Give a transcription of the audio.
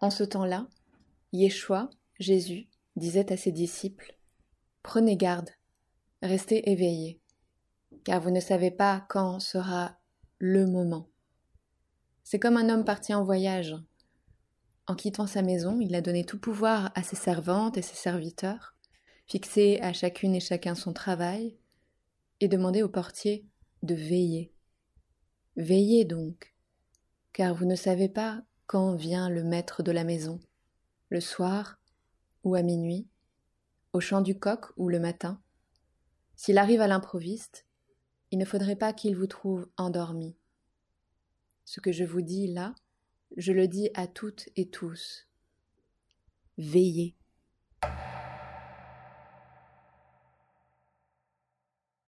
En ce temps-là, Yeshua, Jésus, disait à ses disciples Prenez garde, restez éveillés, car vous ne savez pas quand sera le moment. C'est comme un homme parti en voyage. En quittant sa maison, il a donné tout pouvoir à ses servantes et ses serviteurs, fixé à chacune et chacun son travail, et demandé au portier de veiller. Veillez donc, car vous ne savez pas quand vient le maître de la maison, le soir ou à minuit, au chant du coq ou le matin? S'il arrive à l'improviste, il ne faudrait pas qu'il vous trouve endormi. Ce que je vous dis là, je le dis à toutes et tous. Veillez.